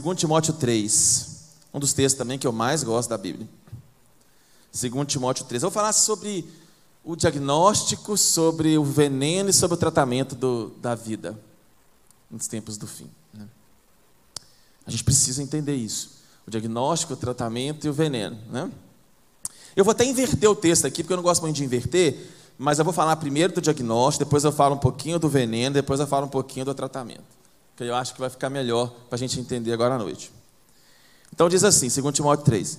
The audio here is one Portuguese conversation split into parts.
2 Timóteo 3, um dos textos também que eu mais gosto da Bíblia. 2 Timóteo 3. Eu vou falar sobre o diagnóstico, sobre o veneno e sobre o tratamento do, da vida nos tempos do fim. Né? A gente precisa entender isso. O diagnóstico, o tratamento e o veneno. Né? Eu vou até inverter o texto aqui, porque eu não gosto muito de inverter, mas eu vou falar primeiro do diagnóstico, depois eu falo um pouquinho do veneno, depois eu falo um pouquinho do tratamento. Que eu acho que vai ficar melhor para a gente entender agora à noite. Então diz assim, 2 Timóteo 3.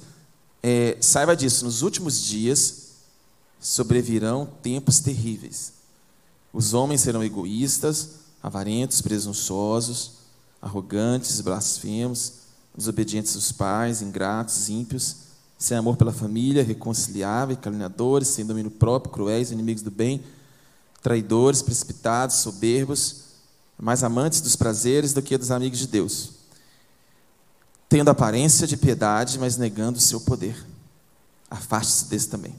É, saiba disso, nos últimos dias sobrevirão tempos terríveis. Os homens serão egoístas, avarentos, presunçosos, arrogantes, blasfemos, desobedientes aos pais, ingratos, ímpios, sem amor pela família, reconciliáveis, caluniadores, sem domínio próprio, cruéis, inimigos do bem, traidores, precipitados, soberbos, mais amantes dos prazeres do que dos amigos de Deus, tendo aparência de piedade, mas negando o seu poder. Afaste-se desse também.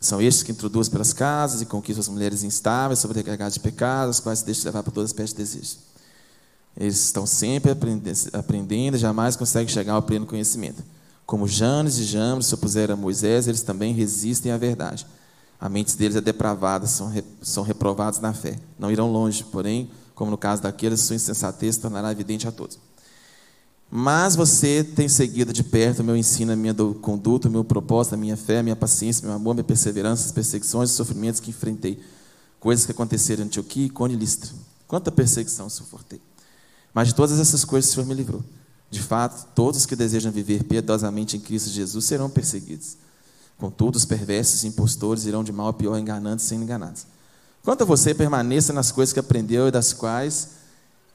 São estes que introduzem pelas casas e conquistam as mulheres instáveis, sobrecarregadas de pecados, as quais se deixam levar por todas as pestes de desejos. Eles estão sempre aprendendo e jamais conseguem chegar ao pleno conhecimento. Como Janes e Jambres se opuseram a Moisés, eles também resistem à verdade. A mente deles é depravada, são, re, são reprovados na fé. Não irão longe, porém, como no caso daqueles, sua insensatez se tornará evidente a todos. Mas você tem seguido de perto o meu ensino, a minha conduta, o meu propósito, a minha fé, a minha paciência, meu amor, minha perseverança, as perseguições e sofrimentos que enfrentei. Coisas que aconteceram em Antioquia, e Listra. Quanta perseguição suportei. Mas de todas essas coisas o Senhor me livrou. De fato, todos que desejam viver piedosamente em Cristo Jesus serão perseguidos. Contudo, os perversos e impostores irão de mal a pior, enganando sem enganados. Quanto a você, permaneça nas coisas que aprendeu e das quais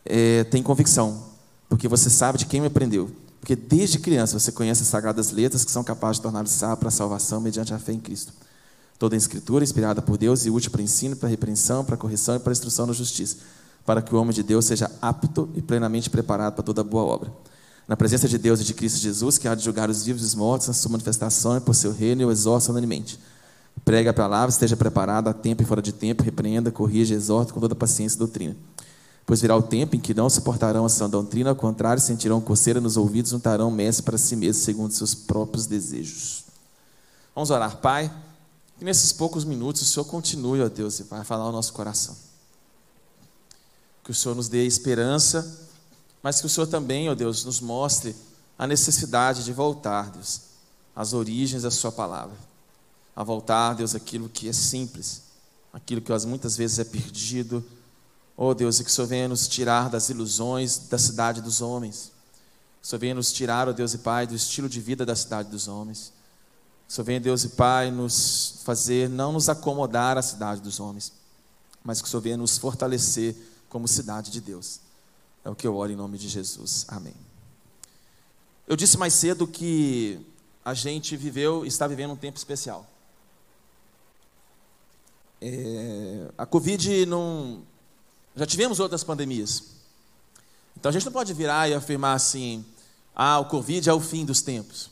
é, tem convicção porque você sabe de quem aprendeu. Porque desde criança você conhece as sagradas letras que são capazes de tornar-nos sábio para a salvação mediante a fé em Cristo. Toda a escritura inspirada por Deus e útil para ensino, para repreensão, para correção e para instrução na justiça, para que o homem de Deus seja apto e plenamente preparado para toda boa obra. Na presença de Deus e de Cristo Jesus, que há de julgar os vivos e os mortos na sua manifestação e por seu reino, eu exorto unanimemente. Pregue a palavra, esteja preparado a tempo e fora de tempo, repreenda, corrija, exorta com toda paciência e doutrina. Pois virá o tempo em que não suportarão a sã doutrina, ao contrário, sentirão coceira nos ouvidos, juntarão mestre para si mesmos, segundo seus próprios desejos. Vamos orar, Pai, que nesses poucos minutos o Senhor continue, ó Deus, e vai falar ao nosso coração. Que o Senhor nos dê esperança, mas que o Senhor também, ó Deus, nos mostre a necessidade de voltar, Deus, às origens da Sua palavra. A voltar, Deus, aquilo que é simples, aquilo que muitas vezes é perdido, Oh Deus, e que o Senhor venha nos tirar das ilusões da cidade dos homens. Que o Senhor venha nos tirar, oh Deus e Pai, do estilo de vida da cidade dos homens. Que o Senhor venha, Deus e Pai, nos fazer, não nos acomodar à cidade dos homens, mas que o Senhor venha nos fortalecer como cidade de Deus. É o que eu oro em nome de Jesus. Amém. Eu disse mais cedo que a gente viveu, está vivendo um tempo especial. É, a Covid não já tivemos outras pandemias. Então a gente não pode virar e afirmar assim: ah, o Covid é o fim dos tempos.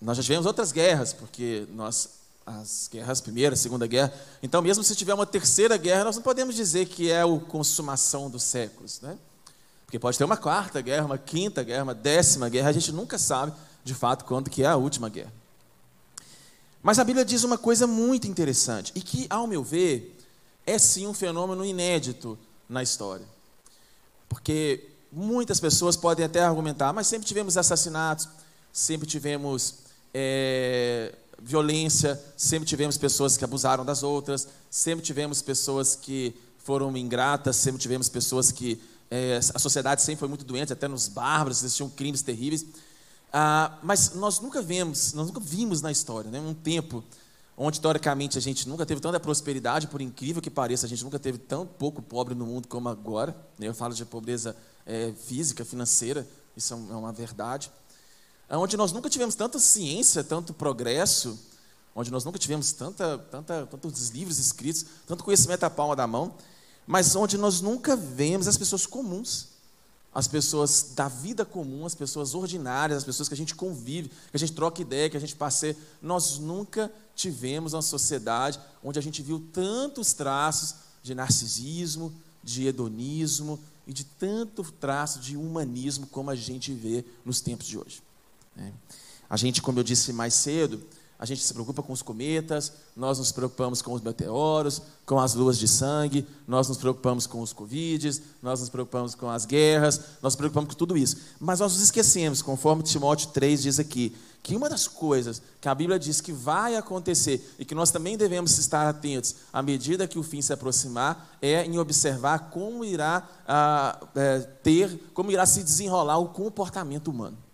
Nós já tivemos outras guerras, porque nós, as guerras, primeira, segunda guerra. Então, mesmo se tiver uma terceira guerra, nós não podemos dizer que é a consumação dos séculos, né? Porque pode ter uma quarta guerra, uma quinta guerra, uma décima guerra, a gente nunca sabe de fato quando que é a última guerra. Mas a Bíblia diz uma coisa muito interessante, e que, ao meu ver, é sim um fenômeno inédito na história. Porque muitas pessoas podem até argumentar, mas sempre tivemos assassinatos, sempre tivemos é, violência, sempre tivemos pessoas que abusaram das outras, sempre tivemos pessoas que foram ingratas, sempre tivemos pessoas que é, a sociedade sempre foi muito doente, até nos bárbaros existiam crimes terríveis. Ah, mas nós nunca vemos, nós nunca vimos na história, né, um tempo onde teoricamente a gente nunca teve tanta prosperidade, por incrível que pareça, a gente nunca teve tão pouco pobre no mundo como agora. Né? Eu falo de pobreza é, física, financeira, isso é, é uma verdade. Onde nós nunca tivemos tanta ciência, tanto progresso, onde nós nunca tivemos tanta, tanta, tantos livros escritos, tanto conhecimento à palma da mão, mas onde nós nunca vemos as pessoas comuns as pessoas da vida comum, as pessoas ordinárias, as pessoas que a gente convive, que a gente troca ideia, que a gente passeia. Nós nunca tivemos uma sociedade onde a gente viu tantos traços de narcisismo, de hedonismo e de tanto traço de humanismo como a gente vê nos tempos de hoje. Né? A gente, como eu disse mais cedo, a gente se preocupa com os cometas, nós nos preocupamos com os meteoros, com as luas de sangue, nós nos preocupamos com os covides, nós nos preocupamos com as guerras, nós nos preocupamos com tudo isso. Mas nós nos esquecemos, conforme Timóteo 3 diz aqui, que uma das coisas que a Bíblia diz que vai acontecer e que nós também devemos estar atentos à medida que o fim se aproximar é em observar como irá ah, é, ter, como irá se desenrolar o comportamento humano.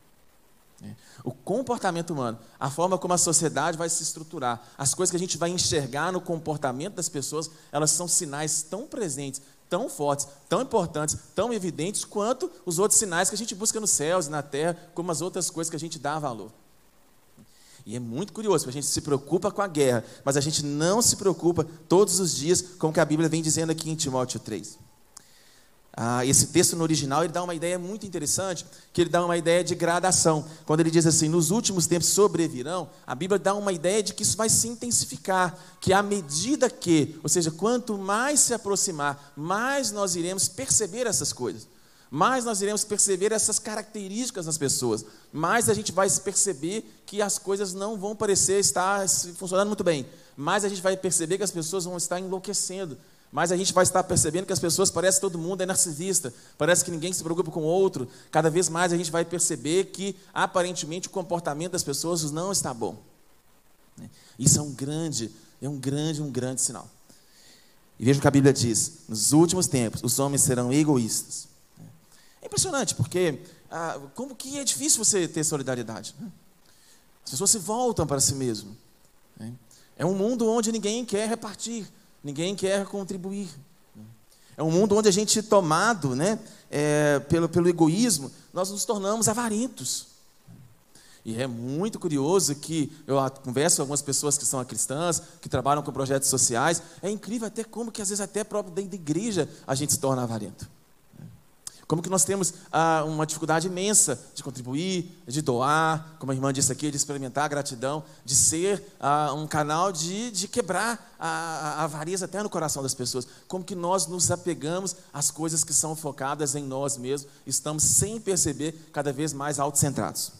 O comportamento humano, a forma como a sociedade vai se estruturar, as coisas que a gente vai enxergar no comportamento das pessoas, elas são sinais tão presentes, tão fortes, tão importantes, tão evidentes quanto os outros sinais que a gente busca nos céus e na terra, como as outras coisas que a gente dá valor. E é muito curioso, a gente se preocupa com a guerra, mas a gente não se preocupa todos os dias com o que a Bíblia vem dizendo aqui em Timóteo 3. Ah, esse texto no original ele dá uma ideia muito interessante, que ele dá uma ideia de gradação. Quando ele diz assim, nos últimos tempos sobrevirão, a Bíblia dá uma ideia de que isso vai se intensificar, que à medida que, ou seja, quanto mais se aproximar, mais nós iremos perceber essas coisas, mais nós iremos perceber essas características nas pessoas, mais a gente vai perceber que as coisas não vão parecer estar funcionando muito bem, mais a gente vai perceber que as pessoas vão estar enlouquecendo, mas a gente vai estar percebendo que as pessoas parecem todo mundo é narcisista, parece que ninguém se preocupa com o outro. Cada vez mais a gente vai perceber que aparentemente o comportamento das pessoas não está bom. Isso é um grande, é um grande, um grande sinal. E veja o que a Bíblia diz: nos últimos tempos os homens serão egoístas. É impressionante, porque ah, como que é difícil você ter solidariedade. Né? As pessoas se voltam para si mesmo. Né? É um mundo onde ninguém quer repartir ninguém quer contribuir. É um mundo onde a gente, tomado né, é, pelo, pelo egoísmo, nós nos tornamos avarentos. E é muito curioso que eu converso com algumas pessoas que são cristãs, que trabalham com projetos sociais. É incrível até como que às vezes até próprio dentro da igreja a gente se torna avarento. Como que nós temos ah, uma dificuldade imensa de contribuir, de doar, como a irmã disse aqui, de experimentar a gratidão, de ser ah, um canal de, de quebrar a, a avareza até no coração das pessoas. Como que nós nos apegamos às coisas que são focadas em nós mesmos, estamos sem perceber cada vez mais autocentrados.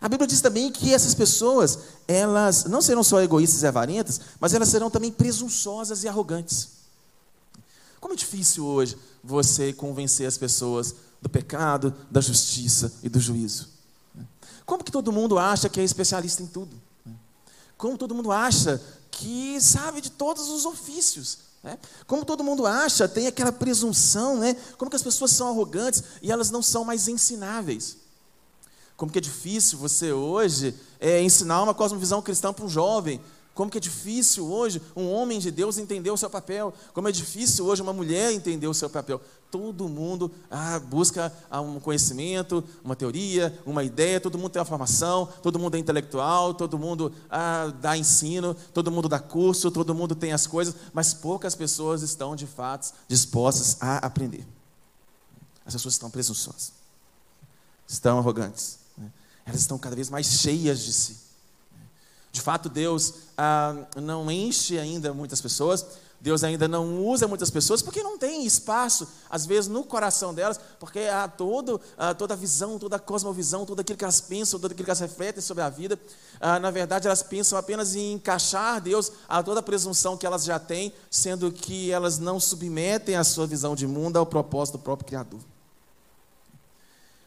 A Bíblia diz também que essas pessoas, elas não serão só egoístas e avarentas, mas elas serão também presunçosas e arrogantes. Como é difícil hoje você convencer as pessoas do pecado, da justiça e do juízo. Como que todo mundo acha que é especialista em tudo? Como todo mundo acha que sabe de todos os ofícios? Como todo mundo acha, tem aquela presunção, né? Como que as pessoas são arrogantes e elas não são mais ensináveis? Como que é difícil você hoje é, ensinar uma cosmovisão cristã para um jovem como que é difícil hoje um homem de Deus entender o seu papel. Como é difícil hoje uma mulher entender o seu papel. Todo mundo ah, busca ah, um conhecimento, uma teoria, uma ideia, todo mundo tem uma formação, todo mundo é intelectual, todo mundo ah, dá ensino, todo mundo dá curso, todo mundo tem as coisas, mas poucas pessoas estão de fato dispostas a aprender. As pessoas estão presunçosas, estão arrogantes, né? elas estão cada vez mais cheias de si. De fato, Deus ah, não enche ainda muitas pessoas, Deus ainda não usa muitas pessoas porque não tem espaço, às vezes, no coração delas, porque há todo, ah, toda a visão, toda a cosmovisão, tudo aquilo que elas pensam, tudo aquilo que elas refletem sobre a vida. Ah, na verdade, elas pensam apenas em encaixar Deus a toda a presunção que elas já têm, sendo que elas não submetem a sua visão de mundo ao propósito do próprio Criador.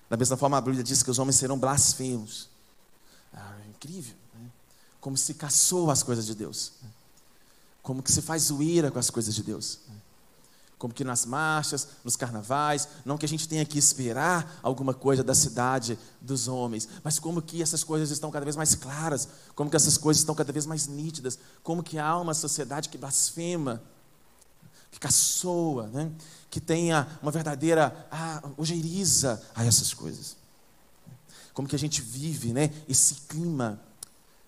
Da mesma forma, a Bíblia diz que os homens serão blasfemos. Ah, incrível como se caçou as coisas de Deus, como que se faz zoeira com as coisas de Deus. Como que nas marchas, nos carnavais, não que a gente tenha que esperar alguma coisa da cidade dos homens, mas como que essas coisas estão cada vez mais claras, como que essas coisas estão cada vez mais nítidas, como que há uma sociedade que blasfema, que caçoa, né? que tenha uma verdadeira ah, ojeiriza a essas coisas. Como que a gente vive né? esse clima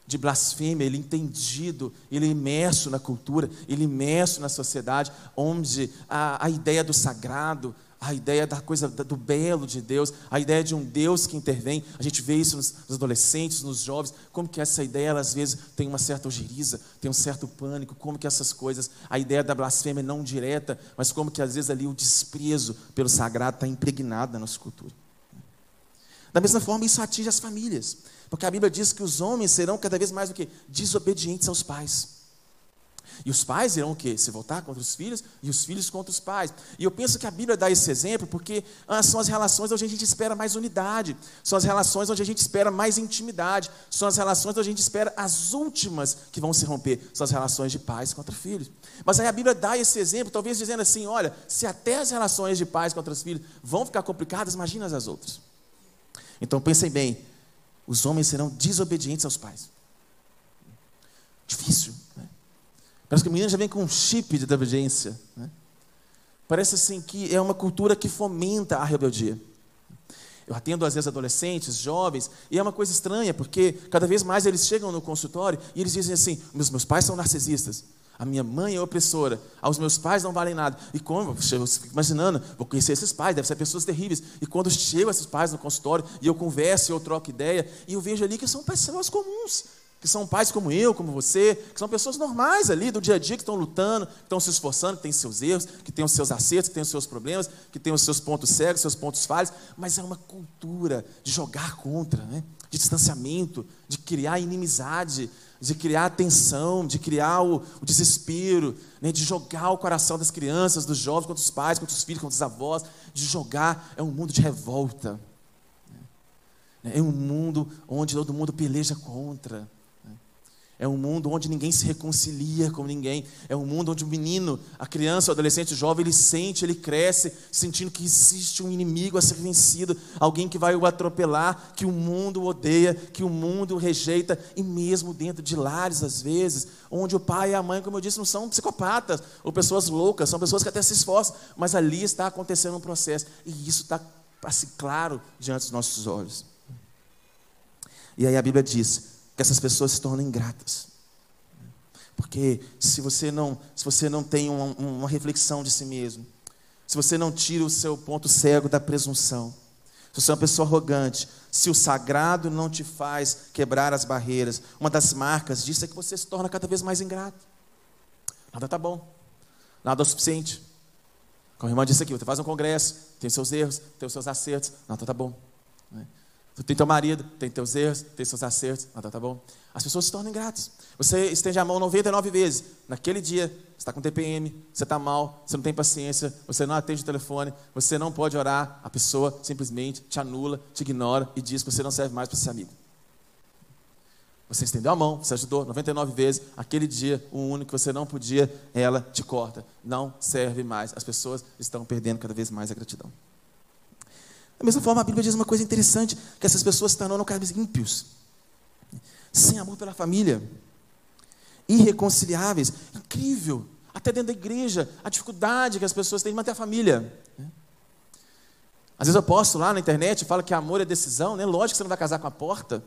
de blasfêmia, ele entendido, ele imerso na cultura, ele imerso na sociedade, onde a, a ideia do sagrado, a ideia da coisa do belo de Deus, a ideia de um Deus que intervém. A gente vê isso nos, adolescentes, nos jovens, como que essa ideia, ela, às vezes, tem uma certa ojeriza, tem um certo pânico, como que essas coisas, a ideia da blasfêmia não direta, mas como que às vezes ali o desprezo pelo sagrado está impregnado na nossa cultura. Da mesma forma, isso atinge as famílias, porque a Bíblia diz que os homens serão cada vez mais o que? Desobedientes aos pais. E os pais irão o quê? Se voltar contra os filhos e os filhos contra os pais. E eu penso que a Bíblia dá esse exemplo porque ah, são as relações onde a gente espera mais unidade, são as relações onde a gente espera mais intimidade, são as relações onde a gente espera as últimas que vão se romper, são as relações de pais contra filhos. Mas aí a Bíblia dá esse exemplo, talvez dizendo assim: olha, se até as relações de pais contra os filhos vão ficar complicadas, imagina as outras. Então pensem bem, os homens serão desobedientes aos pais. Difícil. Parece que a menina já vem com um chip de desobediência. Né? Parece assim que é uma cultura que fomenta a rebeldia. Eu atendo às vezes adolescentes, jovens, e é uma coisa estranha, porque cada vez mais eles chegam no consultório e eles dizem assim: meus, meus pais são narcisistas, a minha mãe é opressora, aos meus pais não valem nada. E como, eu fico imaginando, vou conhecer esses pais, devem ser pessoas terríveis. E quando chegam esses pais no consultório e eu converso, eu troco ideia, e eu vejo ali que são pessoas comuns, que são pais como eu, como você, que são pessoas normais ali do dia a dia, que estão lutando, que estão se esforçando, que têm seus erros, que têm os seus acertos, que têm os seus problemas, que têm os seus pontos cegos, seus pontos falhos, mas é uma cultura de jogar contra, né? de distanciamento, de criar inimizade, de criar tensão, de criar o, o desespero, né? de jogar o coração das crianças, dos jovens contra os pais, contra os filhos, contra os avós, de jogar, é um mundo de revolta. É um mundo onde todo mundo peleja contra. É um mundo onde ninguém se reconcilia com ninguém. É um mundo onde o menino, a criança, o adolescente, o jovem, ele sente, ele cresce, sentindo que existe um inimigo a ser vencido, alguém que vai o atropelar, que o mundo odeia, que o mundo rejeita, e mesmo dentro de lares, às vezes, onde o pai e a mãe, como eu disse, não são psicopatas ou pessoas loucas, são pessoas que até se esforçam, mas ali está acontecendo um processo, e isso está assim, claro diante dos nossos olhos. E aí a Bíblia diz: que essas pessoas se tornem ingratas. Porque se você não, se você não tem uma, uma reflexão de si mesmo, se você não tira o seu ponto cego da presunção, se você é uma pessoa arrogante, se o sagrado não te faz quebrar as barreiras, uma das marcas disso é que você se torna cada vez mais ingrato. Nada está bom, nada é o suficiente. Como a irmã disse aqui, você faz um congresso, tem seus erros, tem os seus acertos, nada está bom. Tu tem teu marido, tem teus erros, tem seus acertos. Ah, tá, tá bom. As pessoas se tornam ingratas. Você estende a mão 99 vezes. Naquele dia, você está com TPM, você está mal, você não tem paciência, você não atende o telefone, você não pode orar. A pessoa simplesmente te anula, te ignora e diz que você não serve mais para ser amigo. Você estendeu a mão, você ajudou 99 vezes. Aquele dia, o único que você não podia, ela te corta. Não serve mais. As pessoas estão perdendo cada vez mais a gratidão. Da mesma forma, a Bíblia diz uma coisa interessante: que essas pessoas se tornaram vez ímpios, sem amor pela família, irreconciliáveis. Incrível, até dentro da igreja, a dificuldade que as pessoas têm de manter a família. Às vezes eu posto lá na internet falo que amor é decisão, né? Lógico que você não vai casar com a porta,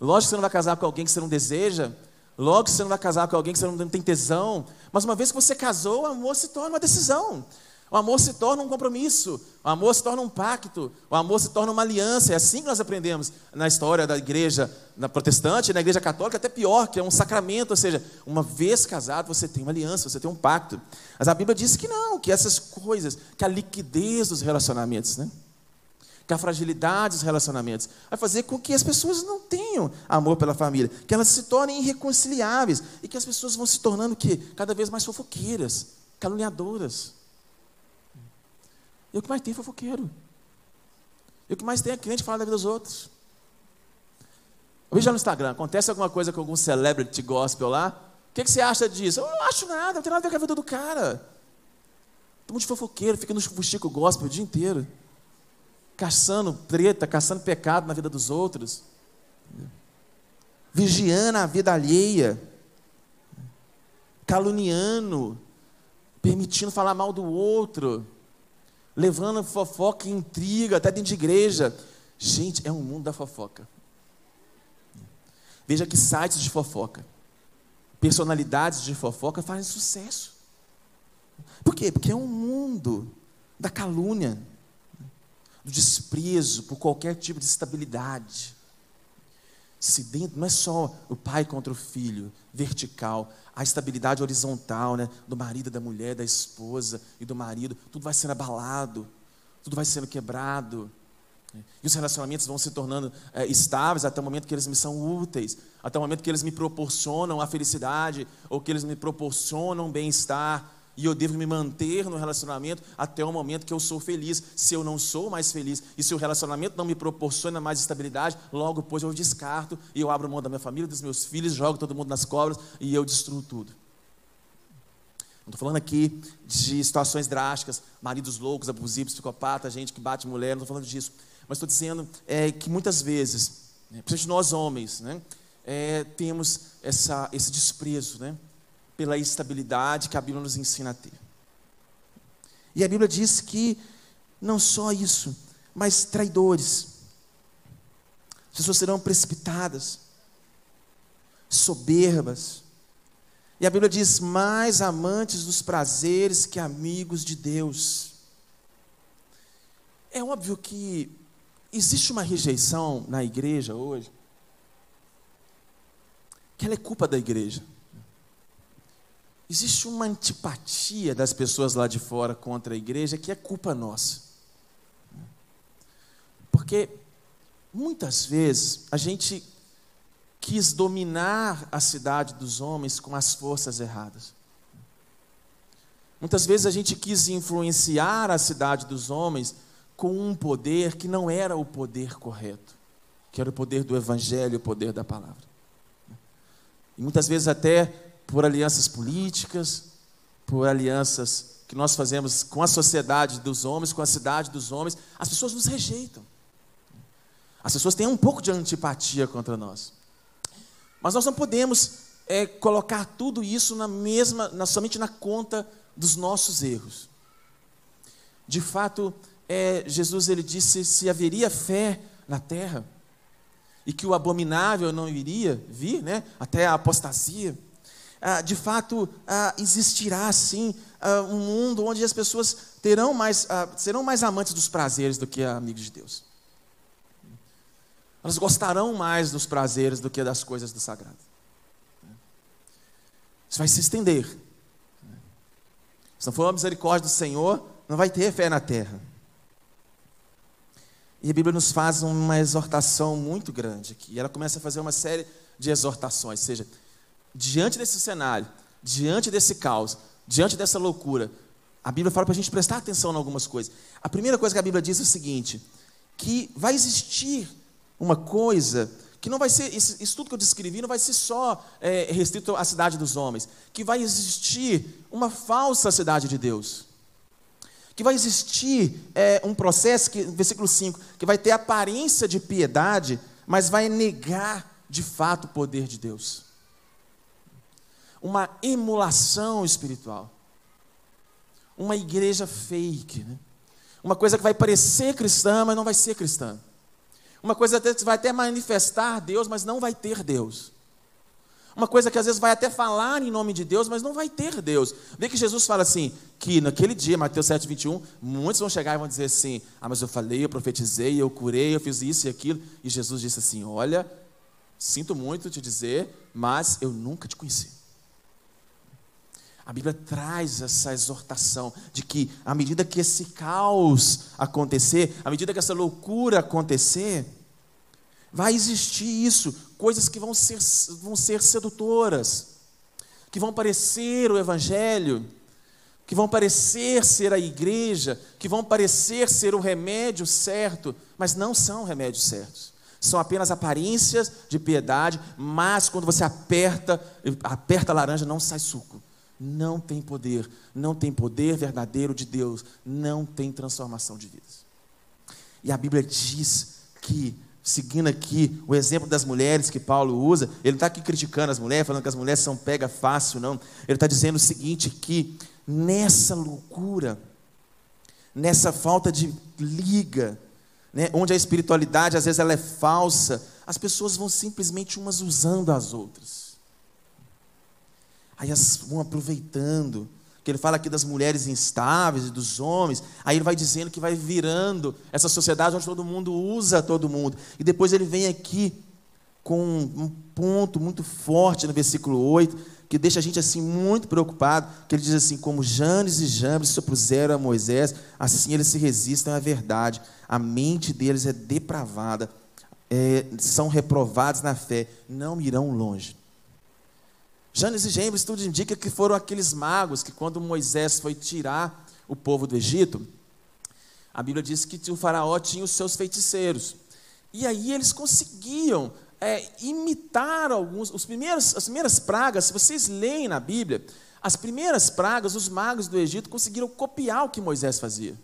lógico que você não vai casar com alguém que você não deseja, lógico que você não vai casar com alguém que você não tem tesão, mas uma vez que você casou, o amor se torna uma decisão. O amor se torna um compromisso, o amor se torna um pacto, o amor se torna uma aliança. É assim que nós aprendemos na história da igreja na protestante, na igreja católica, até pior, que é um sacramento, ou seja, uma vez casado você tem uma aliança, você tem um pacto. Mas a Bíblia diz que não, que essas coisas, que a liquidez dos relacionamentos, né? que a fragilidade dos relacionamentos vai fazer com que as pessoas não tenham amor pela família, que elas se tornem irreconciliáveis e que as pessoas vão se tornando que cada vez mais fofoqueiras, caluniadoras. E o que mais tem é fofoqueiro. E o que mais tem é crente falar da vida dos outros. Lá no Instagram, acontece alguma coisa com algum celebrity gospel lá, o que, que, você acha disso? Eu não acho nada, não tem nada a ver com a vida do cara. Todo mundo de fofoqueiro, fica no fuxico gospel o dia inteiro. Caçando treta, caçando pecado na vida dos outros. Vigiando a vida alheia. Caluniando. Permitindo falar mal do outro levando fofoca e intriga, até dentro de igreja. Gente, é um mundo da fofoca. Veja que sites de fofoca, personalidades de fofoca fazem sucesso. Por quê? Porque é um mundo da calúnia, do desprezo por qualquer tipo de estabilidade. Se dentro não é só o pai contra o filho, vertical, a estabilidade horizontal, né, do marido, da mulher, da esposa e do marido, tudo vai sendo abalado, tudo vai sendo quebrado. E os relacionamentos vão se tornando é, estáveis até o momento que eles me são úteis, até o momento que eles me proporcionam a felicidade ou que eles me proporcionam bem-estar. E eu devo me manter no relacionamento até o momento que eu sou feliz. Se eu não sou mais feliz e se o relacionamento não me proporciona mais estabilidade, logo depois eu descarto e eu abro mão da minha família, dos meus filhos, jogo todo mundo nas cobras e eu destruo tudo. Não estou falando aqui de situações drásticas, maridos loucos, abusivos, psicopatas, gente que bate mulher, não estou falando disso. Mas estou dizendo é, que muitas vezes, né, principalmente nós homens, né, é, temos essa, esse desprezo né, pela estabilidade que a Bíblia nos ensina a ter. E a Bíblia diz que não só isso, mas traidores. As pessoas serão precipitadas, soberbas. E a Bíblia diz: mais amantes dos prazeres que amigos de Deus. É óbvio que existe uma rejeição na igreja hoje, que ela é culpa da igreja. Existe uma antipatia das pessoas lá de fora contra a igreja que é culpa nossa. Porque muitas vezes a gente quis dominar a cidade dos homens com as forças erradas. Muitas vezes a gente quis influenciar a cidade dos homens com um poder que não era o poder correto, que era o poder do Evangelho, o poder da palavra. E muitas vezes até por alianças políticas, por alianças que nós fazemos com a sociedade dos homens, com a cidade dos homens, as pessoas nos rejeitam. As pessoas têm um pouco de antipatia contra nós. Mas nós não podemos é, colocar tudo isso na mesma, na, somente na conta dos nossos erros. De fato, é, Jesus ele disse se haveria fé na terra e que o abominável não iria vir, né, até a apostasia. Ah, de fato, ah, existirá sim ah, um mundo onde as pessoas terão mais, ah, serão mais amantes dos prazeres do que amigos de Deus. Elas gostarão mais dos prazeres do que das coisas do sagrado. Isso vai se estender. Se não for a misericórdia do Senhor, não vai ter fé na terra. E a Bíblia nos faz uma exortação muito grande aqui. Ela começa a fazer uma série de exortações, ou seja, diante desse cenário, diante desse caos, diante dessa loucura, a Bíblia fala para a gente prestar atenção em algumas coisas. A primeira coisa que a Bíblia diz é o seguinte: que vai existir uma coisa que não vai ser, isso tudo que eu descrevi não vai ser só é, restrito à cidade dos homens, que vai existir uma falsa cidade de Deus que vai existir é, um processo, que, versículo 5, que vai ter aparência de piedade, mas vai negar de fato o poder de Deus. Uma emulação espiritual. Uma igreja fake. Né? Uma coisa que vai parecer cristã, mas não vai ser cristã. Uma coisa que vai até manifestar Deus, mas não vai ter Deus. Uma coisa que às vezes vai até falar em nome de Deus, mas não vai ter Deus. Vê que Jesus fala assim, que naquele dia, Mateus 7, 21, muitos vão chegar e vão dizer assim, ah, mas eu falei, eu profetizei, eu curei, eu fiz isso e aquilo. E Jesus disse assim, olha, sinto muito te dizer, mas eu nunca te conheci. A Bíblia traz essa exortação de que, à medida que esse caos acontecer, à medida que essa loucura acontecer, vai existir isso, coisas que vão ser, vão ser sedutoras, que vão parecer o Evangelho, que vão parecer ser a igreja, que vão parecer ser o remédio certo, mas não são remédios certos. São apenas aparências de piedade, mas quando você aperta, aperta a laranja, não sai suco. Não tem poder, não tem poder verdadeiro de Deus, não tem transformação de vidas. E a Bíblia diz que seguindo aqui o exemplo das mulheres que Paulo usa, ele está aqui criticando as mulheres, falando que as mulheres são pega fácil, não. Ele está dizendo o seguinte: que nessa loucura, nessa falta de liga, né, onde a espiritualidade às vezes ela é falsa, as pessoas vão simplesmente umas usando as outras. Aí elas vão aproveitando que ele fala aqui das mulheres instáveis e dos homens, aí ele vai dizendo que vai virando essa sociedade onde todo mundo usa todo mundo. E depois ele vem aqui com um ponto muito forte no versículo 8, que deixa a gente assim muito preocupado, que ele diz assim, como Janes e Jambres se opuseram a Moisés, assim eles se resistem à verdade. A mente deles é depravada, é, são reprovados na fé, não irão longe. Janes e Jambres, tudo indica que foram aqueles magos que, quando Moisés foi tirar o povo do Egito, a Bíblia diz que o faraó tinha os seus feiticeiros. E aí eles conseguiam é, imitar alguns, os primeiros, as primeiras pragas, se vocês leem na Bíblia, as primeiras pragas, os magos do Egito conseguiram copiar o que Moisés fazia.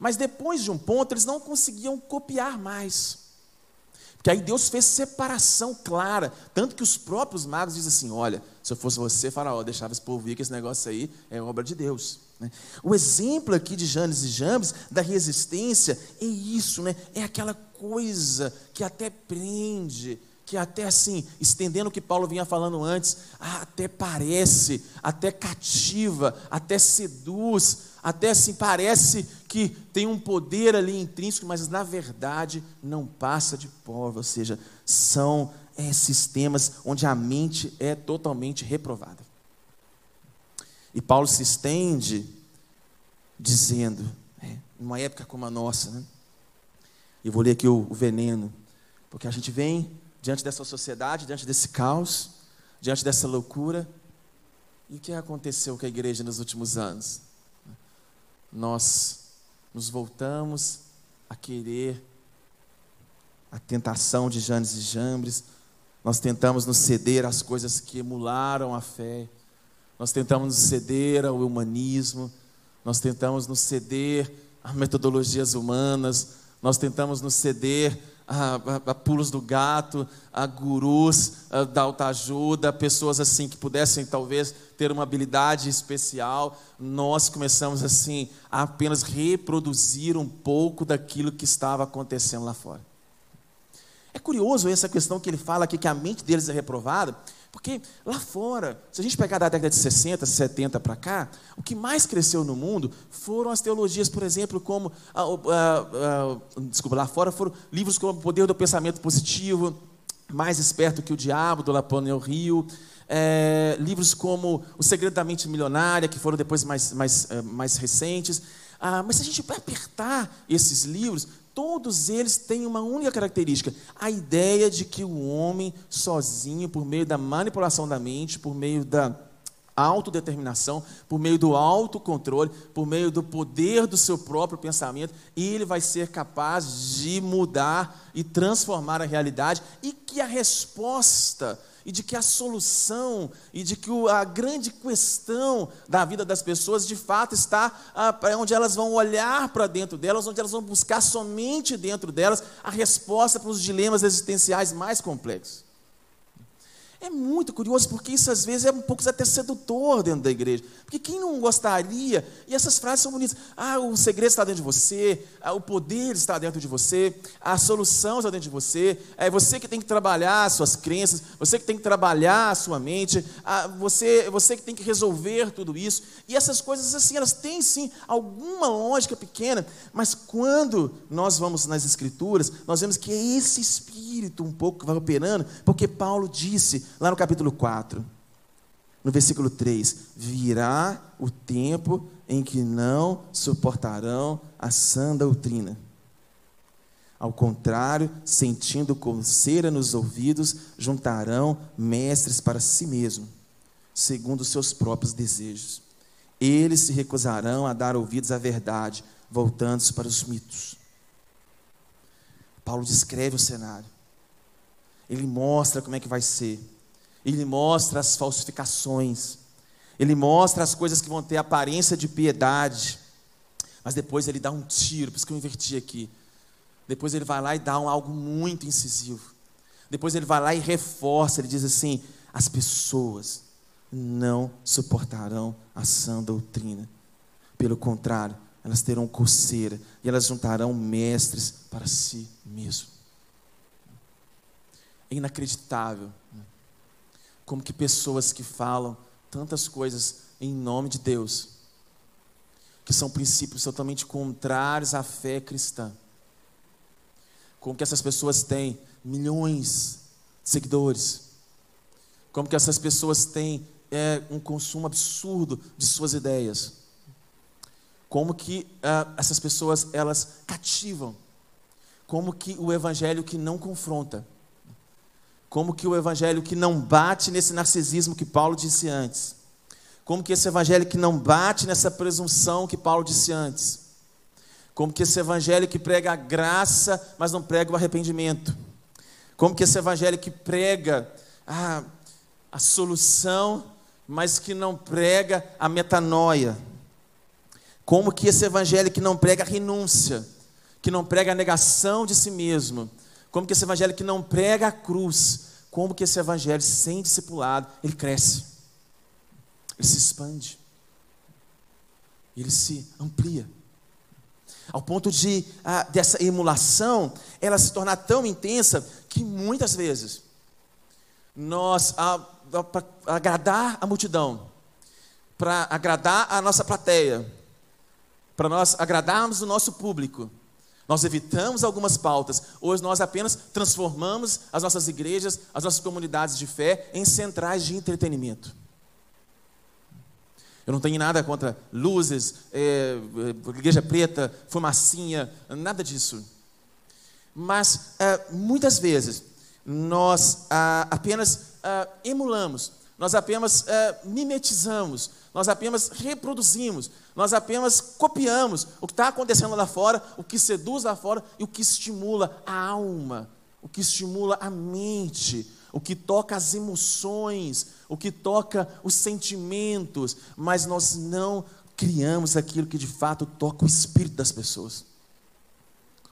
Mas depois de um ponto, eles não conseguiam copiar mais. Que aí Deus fez separação clara. Tanto que os próprios magos dizem assim: olha, se eu fosse você, Faraó, deixava esse povo vir, que esse negócio aí é obra de Deus. Né? O exemplo aqui de Janes e Jambes, da resistência, é isso, né? é aquela coisa que até prende, que até assim, estendendo o que Paulo vinha falando antes, até parece, até cativa, até seduz, até assim parece que tem um poder ali intrínseco, mas na verdade não passa de pó, ou seja, são é, sistemas onde a mente é totalmente reprovada. E Paulo se estende dizendo, é, numa época como a nossa, né? E vou ler aqui o, o veneno, porque a gente vem diante dessa sociedade, diante desse caos, diante dessa loucura. E o que aconteceu com a igreja nos últimos anos? Nós nos voltamos a querer a tentação de Janes e Jambres, nós tentamos nos ceder às coisas que emularam a fé, nós tentamos nos ceder ao humanismo, nós tentamos nos ceder a metodologias humanas, nós tentamos nos ceder a, a, pulos do gato, a gurus a, da autoajuda, pessoas assim que pudessem talvez ter uma habilidade especial. Nós começamos assim a apenas reproduzir um pouco daquilo que estava acontecendo lá fora. É curioso essa questão que ele fala aqui que a mente deles é reprovada, porque lá fora, se a gente pegar da década de 60, 70 para cá, o que mais cresceu no mundo foram as teologias, por exemplo, como. Ah, ah, ah, desculpa, lá fora foram livros como O Poder do Pensamento Positivo, Mais Esperto que o Diabo, do Laponel Rio. É, livros como O Segredo da Mente Milionária, que foram depois mais, mais, eh, mais recentes. Ah, mas se a gente apertar esses livros, Todos eles têm uma única característica: a ideia de que o homem, sozinho, por meio da manipulação da mente, por meio da autodeterminação, por meio do autocontrole, por meio do poder do seu próprio pensamento, ele vai ser capaz de mudar e transformar a realidade, e que a resposta e de que a solução e de que a grande questão da vida das pessoas de fato está ah, onde elas vão olhar para dentro delas, onde elas vão buscar somente dentro delas a resposta para os dilemas existenciais mais complexos. É muito curioso, porque isso às vezes é um pouco até sedutor dentro da igreja. Porque quem não gostaria, e essas frases são bonitas, ah, o segredo está dentro de você, ah, o poder está dentro de você, a solução está dentro de você, é você que tem que trabalhar as suas crenças, você que tem que trabalhar a sua mente, ah, você, você que tem que resolver tudo isso. E essas coisas assim, elas têm sim alguma lógica pequena, mas quando nós vamos nas escrituras, nós vemos que é esse espírito um pouco que vai operando, porque Paulo disse lá no capítulo 4, no versículo 3: Virá o tempo em que não suportarão a sã doutrina. Ao contrário, sentindo coceira nos ouvidos, juntarão mestres para si mesmo, segundo os seus próprios desejos. Eles se recusarão a dar ouvidos à verdade, voltando-se para os mitos. Paulo descreve o cenário. Ele mostra como é que vai ser. Ele mostra as falsificações. Ele mostra as coisas que vão ter aparência de piedade. Mas depois ele dá um tiro, por isso que eu inverti aqui. Depois ele vai lá e dá um, algo muito incisivo. Depois ele vai lá e reforça, ele diz assim: as pessoas não suportarão a sã doutrina. Pelo contrário, elas terão coceira e elas juntarão mestres para si mesmo. É inacreditável como que pessoas que falam tantas coisas em nome de Deus, que são princípios totalmente contrários à fé cristã. Como que essas pessoas têm milhões de seguidores? Como que essas pessoas têm é, um consumo absurdo de suas ideias? Como que uh, essas pessoas elas cativam? Como que o evangelho que não confronta? Como que o evangelho que não bate nesse narcisismo que Paulo disse antes? Como que esse evangelho que não bate nessa presunção que Paulo disse antes? Como que esse evangelho que prega a graça, mas não prega o arrependimento? Como que esse evangelho que prega a, a solução, mas que não prega a metanoia? Como que esse evangelho que não prega a renúncia, que não prega a negação de si mesmo? Como que esse evangelho que não prega a cruz? Como que esse evangelho sem discipulado, ele cresce? Ele se expande. Ele se amplia ao ponto de ah, dessa emulação ela se tornar tão intensa que muitas vezes nós, para agradar a multidão, para agradar a nossa plateia, para nós agradarmos o nosso público, nós evitamos algumas pautas, hoje nós apenas transformamos as nossas igrejas, as nossas comunidades de fé em centrais de entretenimento. Eu não tenho nada contra luzes, é, igreja preta, fumacinha, nada disso. Mas é, muitas vezes nós apenas emulamos, nós apenas ah, mimetizamos, nós apenas reproduzimos, nós apenas copiamos o que está acontecendo lá fora, o que seduz lá fora e o que estimula a alma, o que estimula a mente, o que toca as emoções, o que toca os sentimentos, mas nós não criamos aquilo que de fato toca o espírito das pessoas,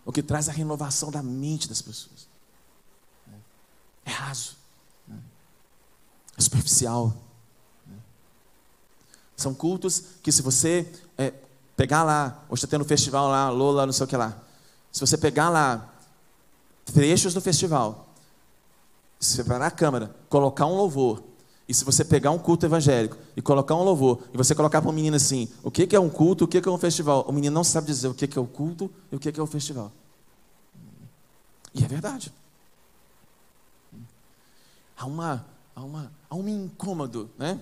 o que traz a renovação da mente das pessoas. É raso, é superficial. São cultos que, se você é, pegar lá, hoje está tendo um festival lá, Lola, não sei o que lá, se você pegar lá trechos do festival se você parar a câmera, colocar um louvor, e se você pegar um culto evangélico e colocar um louvor, e você colocar para o menino assim, o que é um culto, o que é um festival, o menino não sabe dizer o que é o culto e o que é o festival. E é verdade. Há, uma, há, uma, há um incômodo né?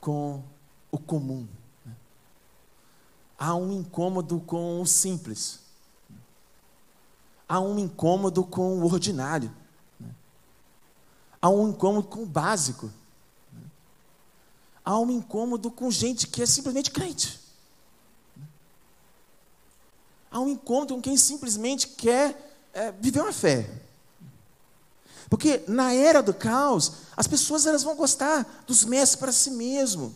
Com o comum. Né? Há um incômodo com o simples há um incômodo com o ordinário, né? há um incômodo com o básico, né? há um incômodo com gente que é simplesmente crente, há um incômodo com quem simplesmente quer é, viver uma fé. Porque na era do caos, as pessoas elas vão gostar dos mestres para si mesmo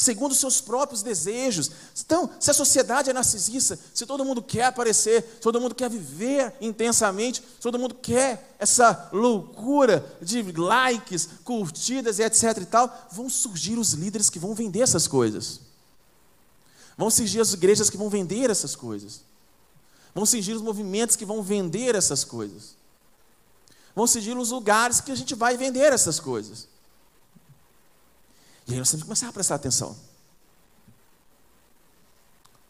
segundo os seus próprios desejos. Então, se a sociedade é narcisista, se todo mundo quer aparecer, se todo mundo quer viver intensamente, se todo mundo quer essa loucura de likes, curtidas e etc e tal, vão surgir os líderes que vão vender essas coisas. Vão surgir as igrejas que vão vender essas coisas. Vão surgir os movimentos que vão vender essas coisas. Vão surgir os lugares que a gente vai vender essas coisas. E aí nós temos que começar a prestar atenção.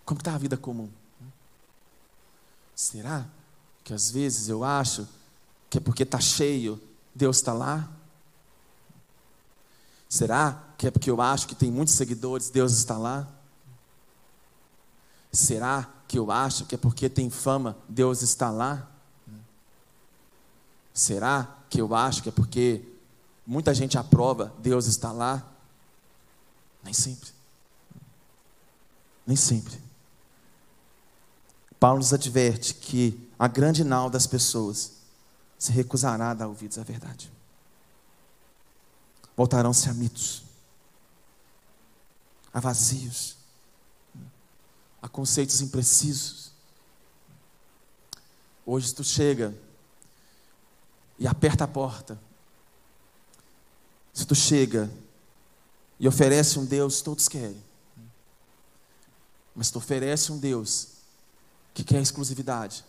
Como está a vida comum? Será que às vezes eu acho que é porque está cheio, Deus está lá? Será que é porque eu acho que tem muitos seguidores, Deus está lá? Será que eu acho que é porque tem fama, Deus está lá? Será que eu acho que é porque muita gente aprova, Deus está lá? Nem sempre. Nem sempre. Paulo nos adverte que a grande nau das pessoas se recusará a dar ouvidos à verdade. Voltarão-se a mitos, a vazios, a conceitos imprecisos. Hoje tu chega e aperta a porta. Se tu chega e oferece um Deus, todos querem. Mas tu oferece um Deus que quer exclusividade.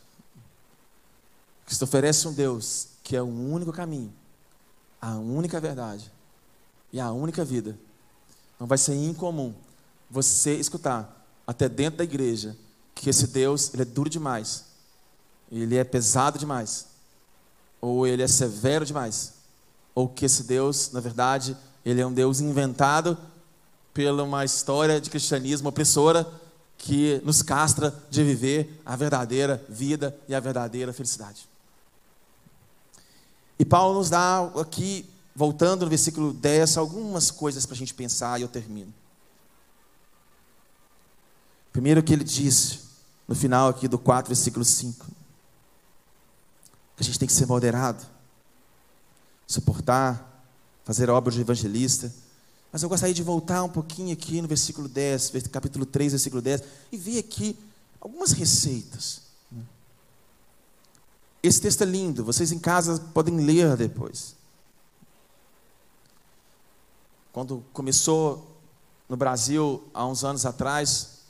Que tu oferece um Deus que é o único caminho, a única verdade e a única vida. não vai ser incomum você escutar, até dentro da igreja, que esse Deus ele é duro demais, ele é pesado demais, ou ele é severo demais, ou que esse Deus, na verdade, ele é um Deus inventado pela uma história de cristianismo opressora que nos castra de viver a verdadeira vida e a verdadeira felicidade. E Paulo nos dá aqui, voltando no versículo 10, algumas coisas para a gente pensar e eu termino. Primeiro que ele disse, no final aqui do 4, versículo 5, que a gente tem que ser moderado, suportar, fazer obras de evangelista, mas eu gostaria de voltar um pouquinho aqui no versículo 10, capítulo 3, versículo 10, e ver aqui algumas receitas. Esse texto é lindo, vocês em casa podem ler depois. Quando começou no Brasil, há uns anos atrás,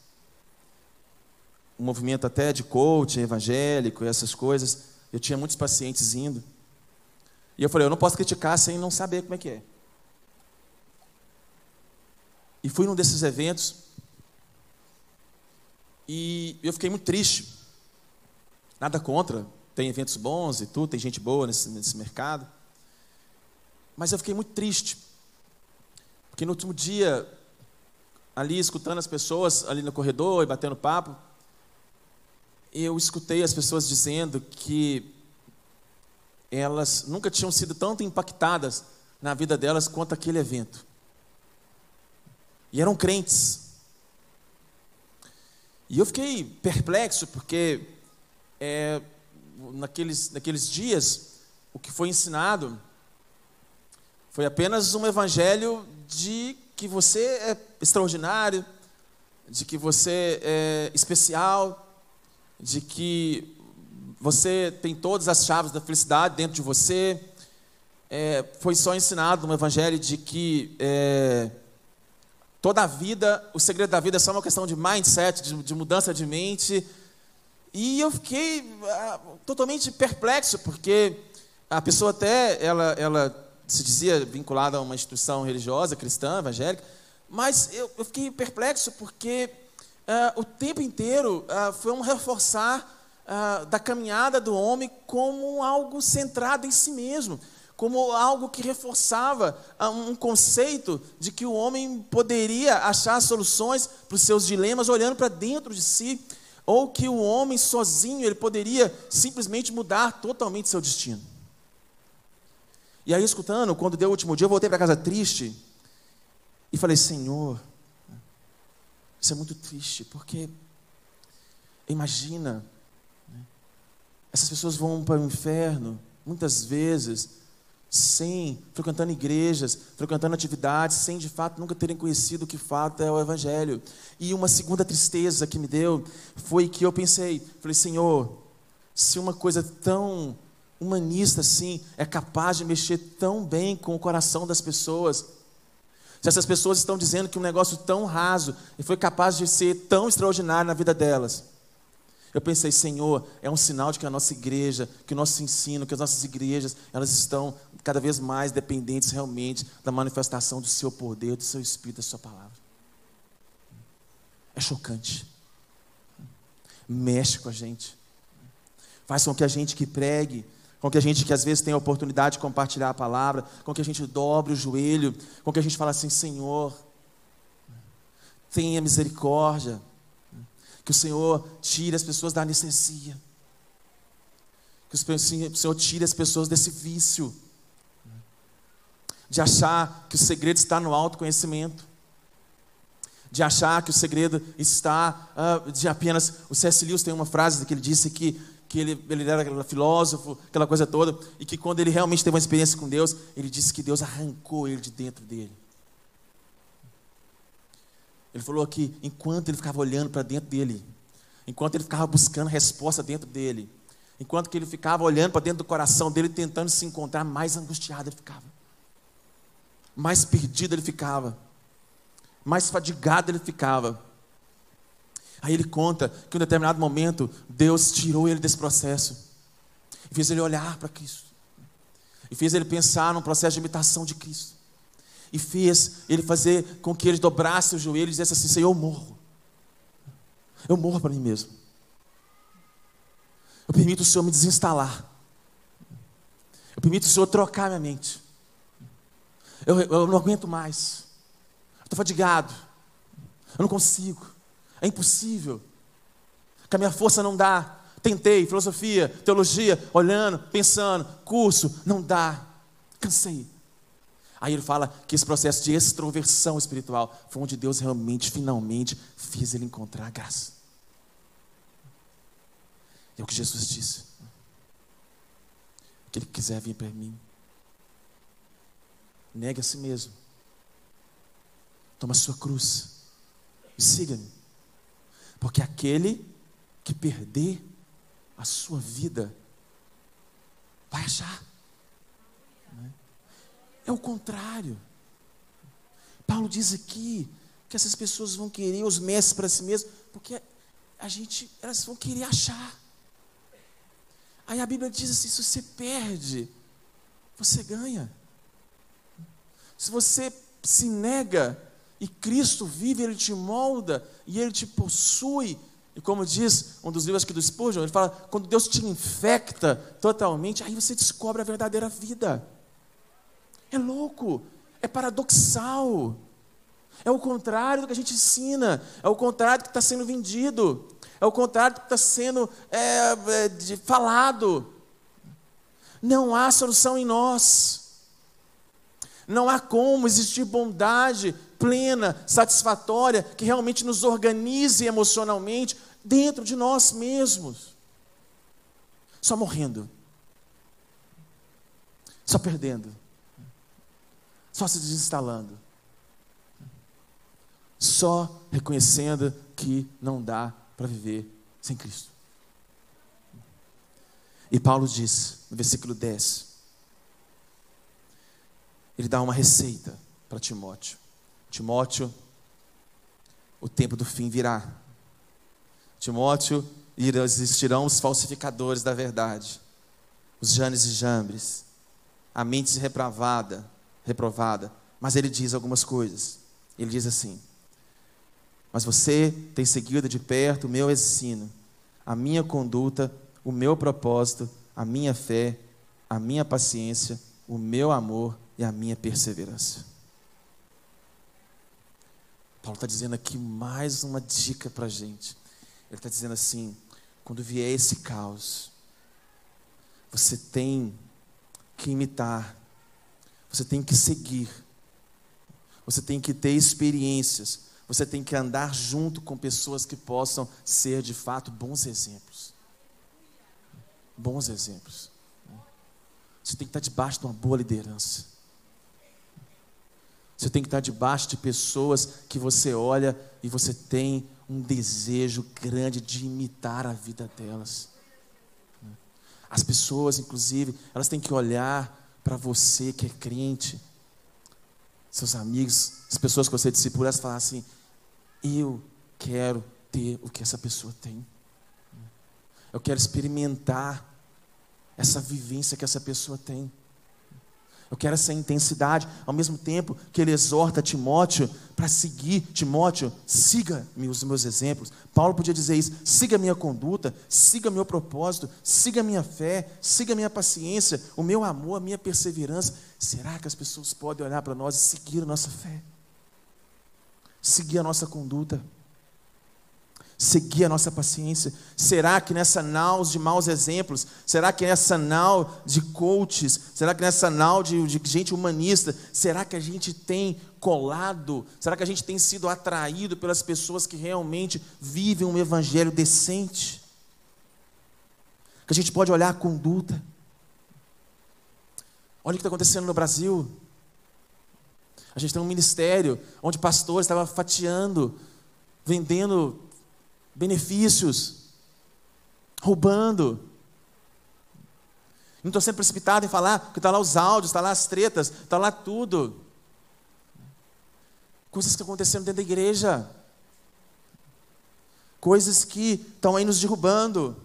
um movimento até de coaching evangélico e essas coisas, eu tinha muitos pacientes indo. E eu falei, eu não posso criticar sem não saber como é que é. E fui num desses eventos e eu fiquei muito triste. Nada contra, tem eventos bons e tudo, tem gente boa nesse, nesse mercado. Mas eu fiquei muito triste. Porque no último dia, ali escutando as pessoas ali no corredor e batendo papo, eu escutei as pessoas dizendo que elas nunca tinham sido tanto impactadas na vida delas quanto aquele evento. E eram crentes. E eu fiquei perplexo, porque é, naqueles, naqueles dias, o que foi ensinado foi apenas um evangelho de que você é extraordinário, de que você é especial, de que você tem todas as chaves da felicidade dentro de você. É, foi só ensinado no Evangelho de que é, toda a vida, o segredo da vida é só uma questão de mindset, de, de mudança de mente. E eu fiquei ah, totalmente perplexo, porque a pessoa até, ela, ela se dizia vinculada a uma instituição religiosa, cristã, evangélica, mas eu, eu fiquei perplexo porque o tempo inteiro uh, foi um reforçar uh, da caminhada do homem como algo centrado em si mesmo, como algo que reforçava um conceito de que o homem poderia achar soluções para os seus dilemas olhando para dentro de si, ou que o homem sozinho ele poderia simplesmente mudar totalmente seu destino. E aí, escutando, quando deu o último dia, eu voltei para casa triste e falei: Senhor, isso é muito triste, porque imagina, né? essas pessoas vão para o inferno, muitas vezes, sem, frequentando igrejas, frequentando atividades, sem de fato nunca terem conhecido o que fato é o Evangelho. E uma segunda tristeza que me deu foi que eu pensei, falei, Senhor, se uma coisa tão humanista assim é capaz de mexer tão bem com o coração das pessoas, se essas pessoas estão dizendo que um negócio tão raso e foi capaz de ser tão extraordinário na vida delas. Eu pensei, Senhor, é um sinal de que a nossa igreja, que o nosso ensino, que as nossas igrejas, elas estão cada vez mais dependentes realmente da manifestação do seu poder, do seu Espírito, da sua palavra. É chocante. Mexe com a gente. Faz com que a gente que pregue com que a gente que às vezes tem a oportunidade de compartilhar a palavra, com que a gente dobre o joelho, com que a gente fale assim, Senhor, tenha misericórdia, que o Senhor tire as pessoas da anestesia, que o Senhor tire as pessoas desse vício, de achar que o segredo está no autoconhecimento, de achar que o segredo está uh, de apenas. O C.S. Lewis tem uma frase que ele disse que que ele, ele era filósofo, aquela coisa toda, e que quando ele realmente teve uma experiência com Deus, ele disse que Deus arrancou ele de dentro dele. Ele falou que enquanto ele ficava olhando para dentro dele, enquanto ele ficava buscando resposta dentro dele, enquanto que ele ficava olhando para dentro do coração dele, tentando se encontrar, mais angustiado ele ficava, mais perdido ele ficava, mais fadigado ele ficava. Aí ele conta que em um determinado momento Deus tirou ele desse processo e fez ele olhar para Cristo e fez ele pensar num processo de imitação de Cristo. e fez ele fazer com que ele dobrasse o joelho e dissesse assim: Senhor, eu morro. Eu morro para mim mesmo. Eu permito o Senhor me desinstalar. Eu permito o Senhor trocar minha mente. Eu, eu não aguento mais. Estou fadigado. Eu não consigo. É impossível. Que a minha força não dá. Tentei, filosofia, teologia, olhando, pensando, curso, não dá. Cansei. Aí ele fala que esse processo de extroversão espiritual foi onde Deus realmente, finalmente, fez ele encontrar a graça. É o que Jesus disse. Que ele quiser vir para mim, negue a si mesmo, toma a sua cruz e siga-me. Porque aquele que perder a sua vida vai achar. É o contrário. Paulo diz aqui que essas pessoas vão querer os mestres para si mesmos, porque a gente, elas vão querer achar. Aí a Bíblia diz assim: se você perde, você ganha. Se você se nega e Cristo vive, Ele te molda e Ele te possui. E como diz um dos livros aqui do Spurgeon, ele fala: quando Deus te infecta totalmente, aí você descobre a verdadeira vida. É louco, é paradoxal. É o contrário do que a gente ensina, é o contrário do que está sendo vendido, é o contrário do que está sendo é, é, de, falado. Não há solução em nós. Não há como existir bondade plena, satisfatória, que realmente nos organize emocionalmente dentro de nós mesmos. Só morrendo. Só perdendo só se desinstalando, só reconhecendo que não dá para viver sem Cristo. E Paulo diz, no versículo 10, ele dá uma receita para Timóteo. Timóteo, o tempo do fim virá. Timóteo, existirão os falsificadores da verdade, os Janes e Jambres, a mente repravada, reprovada. Mas ele diz algumas coisas. Ele diz assim: Mas você tem seguido de perto o meu ensino, a minha conduta, o meu propósito, a minha fé, a minha paciência, o meu amor e a minha perseverança. Paulo está dizendo aqui mais uma dica para a gente. Ele está dizendo assim: quando vier esse caos, você tem que imitar você tem que seguir. Você tem que ter experiências. Você tem que andar junto com pessoas que possam ser de fato bons exemplos. Bons exemplos. Você tem que estar debaixo de uma boa liderança. Você tem que estar debaixo de pessoas que você olha e você tem um desejo grande de imitar a vida delas. As pessoas, inclusive, elas têm que olhar para você que é crente, seus amigos, as pessoas que você discipula, elas falam assim: eu quero ter o que essa pessoa tem. Eu quero experimentar essa vivência que essa pessoa tem. Eu quero essa intensidade, ao mesmo tempo que ele exorta Timóteo para seguir. Timóteo, siga-me os meus exemplos. Paulo podia dizer isso: siga minha conduta, siga meu propósito, siga minha fé, siga a minha paciência, o meu amor, a minha perseverança. Será que as pessoas podem olhar para nós e seguir a nossa fé? Seguir a nossa conduta? Seguir a nossa paciência? Será que nessa nau de maus exemplos, será que nessa nau de coaches, será que nessa nau de, de gente humanista, será que a gente tem colado? Será que a gente tem sido atraído pelas pessoas que realmente vivem um evangelho decente? Que a gente pode olhar a conduta. Olha o que está acontecendo no Brasil. A gente tem um ministério onde pastores estavam fatiando, vendendo benefícios, roubando. Não estou sendo precipitado em falar, porque está lá os áudios, está lá as tretas, está lá tudo. Coisas que aconteceram dentro da igreja. Coisas que estão aí nos derrubando.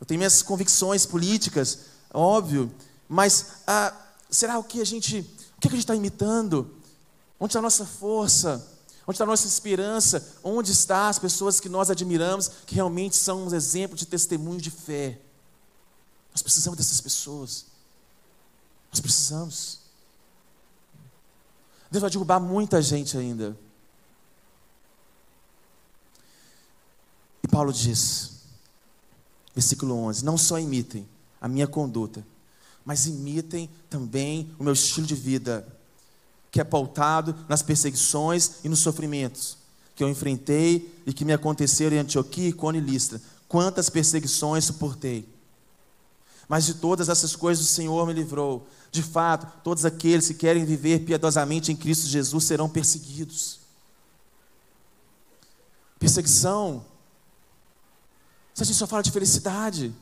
Eu tenho minhas convicções políticas, óbvio, mas ah, será o que a gente O que, a gente está imitando? Onde está a nossa força? Onde está a nossa esperança? Onde estão as pessoas que nós admiramos, que realmente são um exemplo de testemunho de fé? Nós precisamos dessas pessoas. Nós precisamos. Deus vai derrubar muita gente ainda. E Paulo diz, versículo 11: Não só imitem a minha conduta, mas imitem também o meu estilo de vida, que é pautado nas perseguições e nos sofrimentos que eu enfrentei e que me aconteceram em Antioquia, Icônia e Listra. Quantas perseguições suportei. Mas de todas essas coisas o Senhor me livrou. De fato, todos aqueles que querem viver piedosamente em Cristo Jesus serão perseguidos. Perseguição. Se a gente só fala de felicidade,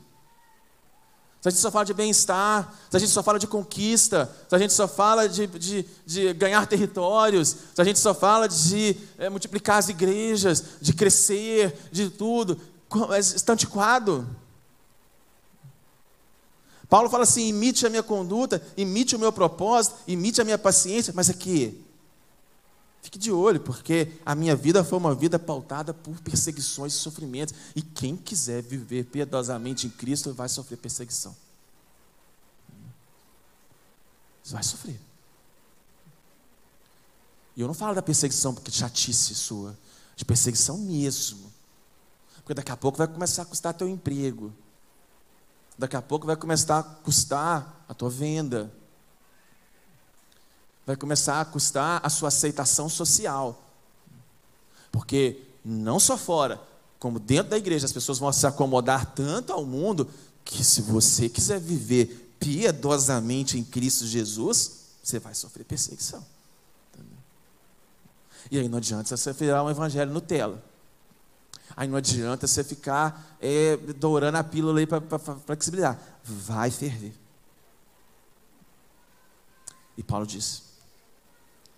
se a gente só fala de bem-estar, se a gente só fala de conquista, se a gente só fala de, de, de ganhar territórios, se a gente só fala de é, multiplicar as igrejas, de crescer, de tudo, é, está antiquado. Paulo fala assim: imite a minha conduta, imite o meu propósito, imite a minha paciência, mas aqui, fique de olho, porque a minha vida foi uma vida pautada por perseguições e sofrimentos, e quem quiser viver piedosamente em Cristo vai sofrer perseguição. Vai sofrer. E eu não falo da perseguição porque chatice sua, de perseguição mesmo. Porque daqui a pouco vai começar a custar teu emprego Daqui a pouco vai começar a custar a tua venda. Vai começar a custar a sua aceitação social. Porque não só fora, como dentro da igreja, as pessoas vão se acomodar tanto ao mundo que se você quiser viver piedosamente em Cristo Jesus, você vai sofrer perseguição. E aí não adianta você virar um evangelho Nutella. Aí não adianta você ficar é, dourando a pílula para flexibilizar. Vai ferver. E Paulo diz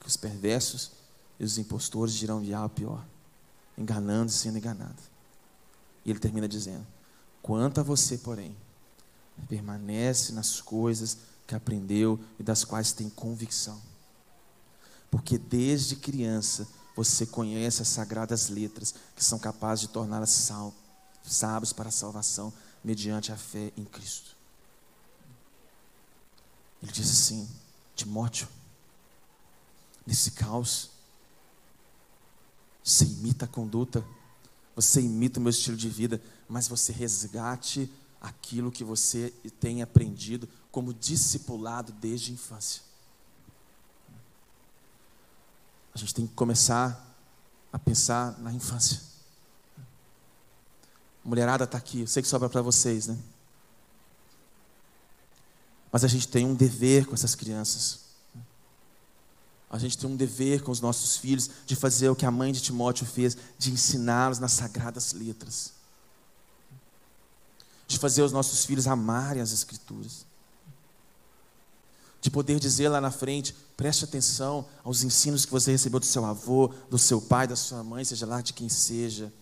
que os perversos e os impostores dirão de o pior, enganando e sendo enganado. E ele termina dizendo: Quanto a você, porém, permanece nas coisas que aprendeu e das quais tem convicção. Porque desde criança você conhece as sagradas letras que são capazes de torná-las sábios para a salvação mediante a fé em Cristo. Ele diz assim: Timóteo, nesse caos, você imita a conduta, você imita o meu estilo de vida, mas você resgate aquilo que você tem aprendido como discipulado desde a infância. A gente tem que começar a pensar na infância. A mulherada está aqui, eu sei que sobra para vocês, né? Mas a gente tem um dever com essas crianças. A gente tem um dever com os nossos filhos de fazer o que a mãe de Timóteo fez, de ensiná-los nas sagradas letras. De fazer os nossos filhos amarem as Escrituras de poder dizer lá na frente: preste atenção aos ensinos que você recebeu do seu avô, do seu pai, da sua mãe, seja lá de quem seja.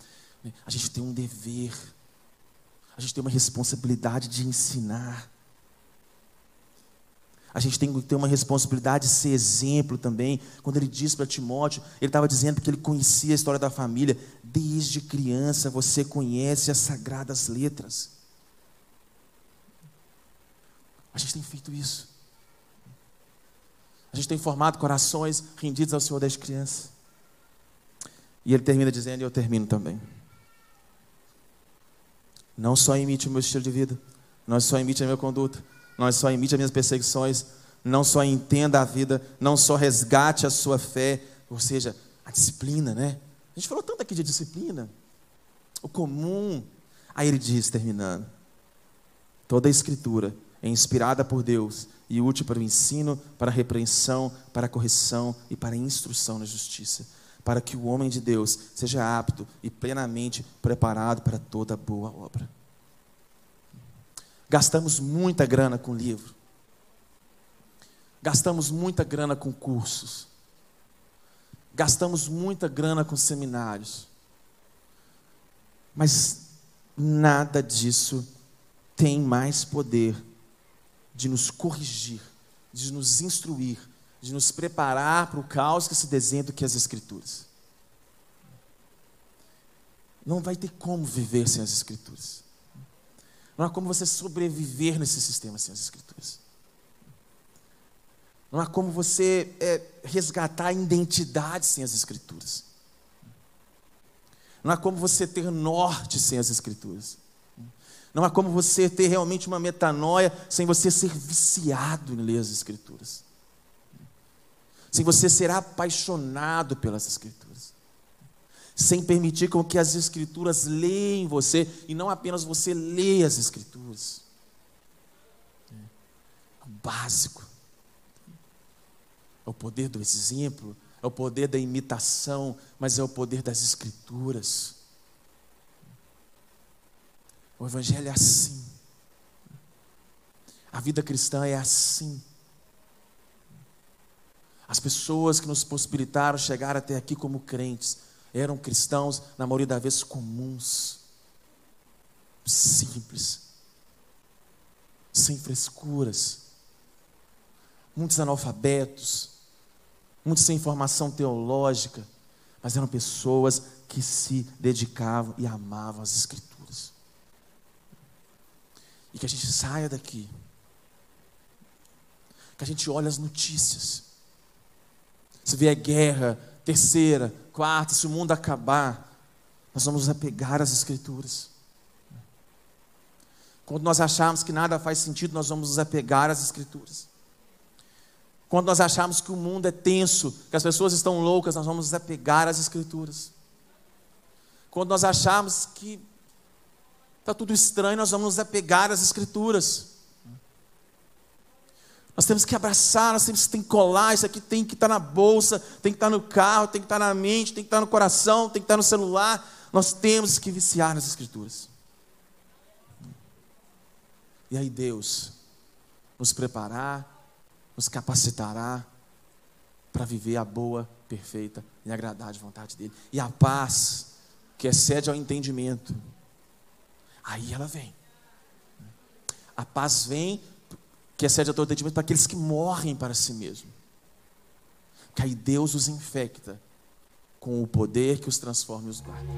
A gente tem um dever, a gente tem uma responsabilidade de ensinar. A gente tem que ter uma responsabilidade de ser exemplo também. Quando ele disse para Timóteo, ele estava dizendo que ele conhecia a história da família. Desde criança você conhece as sagradas letras. A gente tem feito isso. A gente tem formado corações rendidos ao Senhor das crianças. E ele termina dizendo, e eu termino também. Não só imite o meu estilo de vida, não só imite a minha conduta, não só imite as minhas perseguições, não só entenda a vida, não só resgate a sua fé, ou seja, a disciplina, né? A gente falou tanto aqui de disciplina, o comum. Aí ele diz, terminando: toda a escritura é inspirada por Deus e útil para o ensino, para a repreensão, para a correção e para a instrução na justiça, para que o homem de Deus seja apto e plenamente preparado para toda boa obra. Gastamos muita grana com livro. Gastamos muita grana com cursos. Gastamos muita grana com seminários. Mas nada disso tem mais poder de nos corrigir, de nos instruir, de nos preparar para o caos que se desenha do que as Escrituras. Não vai ter como viver sem as Escrituras. Não há como você sobreviver nesse sistema sem as Escrituras. Não há como você é, resgatar a identidade sem as Escrituras. Não há como você ter norte sem as Escrituras. Não há como você ter realmente uma metanoia sem você ser viciado em ler as Escrituras. Sem você ser apaixonado pelas Escrituras. Sem permitir com que as Escrituras leem você e não apenas você lê as Escrituras. É o básico. É o poder do exemplo, é o poder da imitação, mas é o poder das Escrituras. O Evangelho é assim. A vida cristã é assim. As pessoas que nos possibilitaram chegar até aqui como crentes eram cristãos, na maioria das vezes, comuns, simples, sem frescuras, muitos analfabetos, muitos sem formação teológica, mas eram pessoas que se dedicavam e amavam as Escrituras. E que a gente saia daqui, que a gente olhe as notícias, se vier guerra, terceira, quarta, se o mundo acabar, nós vamos nos apegar às Escrituras. Quando nós acharmos que nada faz sentido, nós vamos nos apegar às Escrituras. Quando nós acharmos que o mundo é tenso, que as pessoas estão loucas, nós vamos nos apegar às Escrituras. Quando nós acharmos que está tudo estranho, nós vamos nos apegar às Escrituras. Nós temos que abraçar, nós temos que colar, isso aqui tem que estar na bolsa, tem que estar no carro, tem que estar na mente, tem que estar no coração, tem que estar no celular. Nós temos que viciar nas Escrituras. E aí Deus nos preparar, nos capacitará para viver a boa, perfeita e agradável vontade dele. E a paz que excede ao entendimento, aí ela vem. A paz vem que excede a todo entendimento para aqueles que morrem para si mesmo. Porque aí Deus os infecta com o poder que os transforma e os guarda.